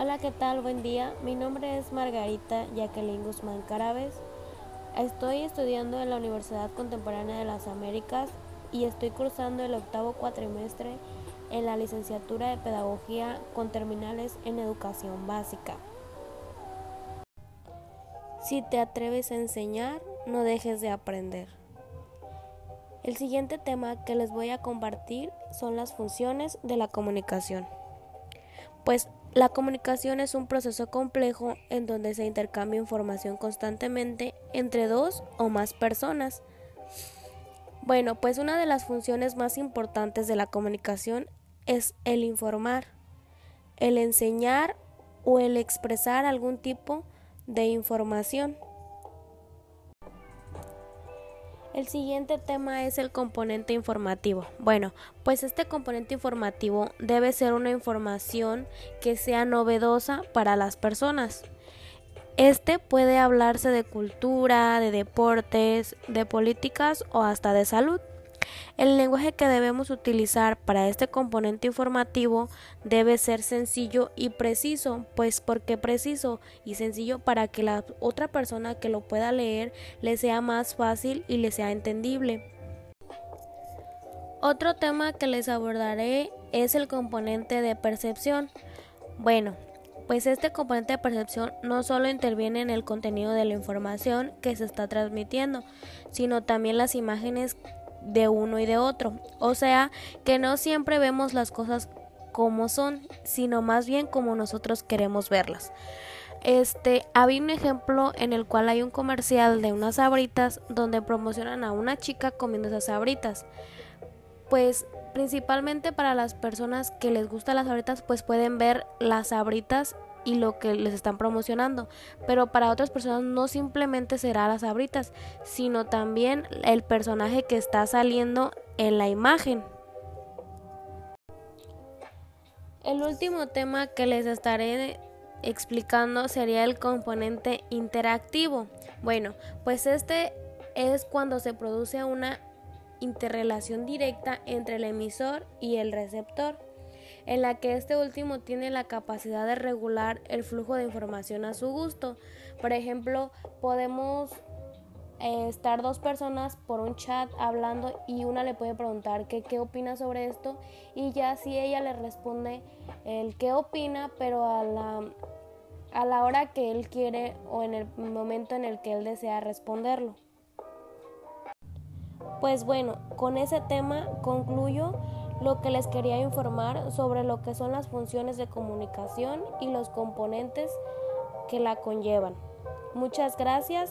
Hola, ¿qué tal? Buen día. Mi nombre es Margarita Jacqueline Guzmán Carabes. Estoy estudiando en la Universidad Contemporánea de las Américas y estoy cursando el octavo cuatrimestre en la licenciatura de Pedagogía con terminales en Educación Básica. Si te atreves a enseñar, no dejes de aprender. El siguiente tema que les voy a compartir son las funciones de la comunicación. Pues la comunicación es un proceso complejo en donde se intercambia información constantemente entre dos o más personas. Bueno, pues una de las funciones más importantes de la comunicación es el informar, el enseñar o el expresar algún tipo de información. El siguiente tema es el componente informativo. Bueno, pues este componente informativo debe ser una información que sea novedosa para las personas. Este puede hablarse de cultura, de deportes, de políticas o hasta de salud. El lenguaje que debemos utilizar para este componente informativo debe ser sencillo y preciso, pues porque preciso y sencillo para que la otra persona que lo pueda leer le sea más fácil y le sea entendible. Otro tema que les abordaré es el componente de percepción. Bueno, pues este componente de percepción no solo interviene en el contenido de la información que se está transmitiendo, sino también las imágenes de uno y de otro. O sea, que no siempre vemos las cosas como son, sino más bien como nosotros queremos verlas. Este, había un ejemplo en el cual hay un comercial de unas sabritas donde promocionan a una chica comiendo esas sabritas. Pues principalmente para las personas que les gustan las sabritas, pues pueden ver las sabritas y lo que les están promocionando. Pero para otras personas no simplemente será las abritas, sino también el personaje que está saliendo en la imagen. El último tema que les estaré explicando sería el componente interactivo. Bueno, pues este es cuando se produce una interrelación directa entre el emisor y el receptor en la que este último tiene la capacidad de regular el flujo de información a su gusto. Por ejemplo, podemos eh, estar dos personas por un chat hablando y una le puede preguntar qué opina sobre esto y ya si ella le responde el qué opina, pero a la, a la hora que él quiere o en el momento en el que él desea responderlo. Pues bueno, con ese tema concluyo lo que les quería informar sobre lo que son las funciones de comunicación y los componentes que la conllevan. Muchas gracias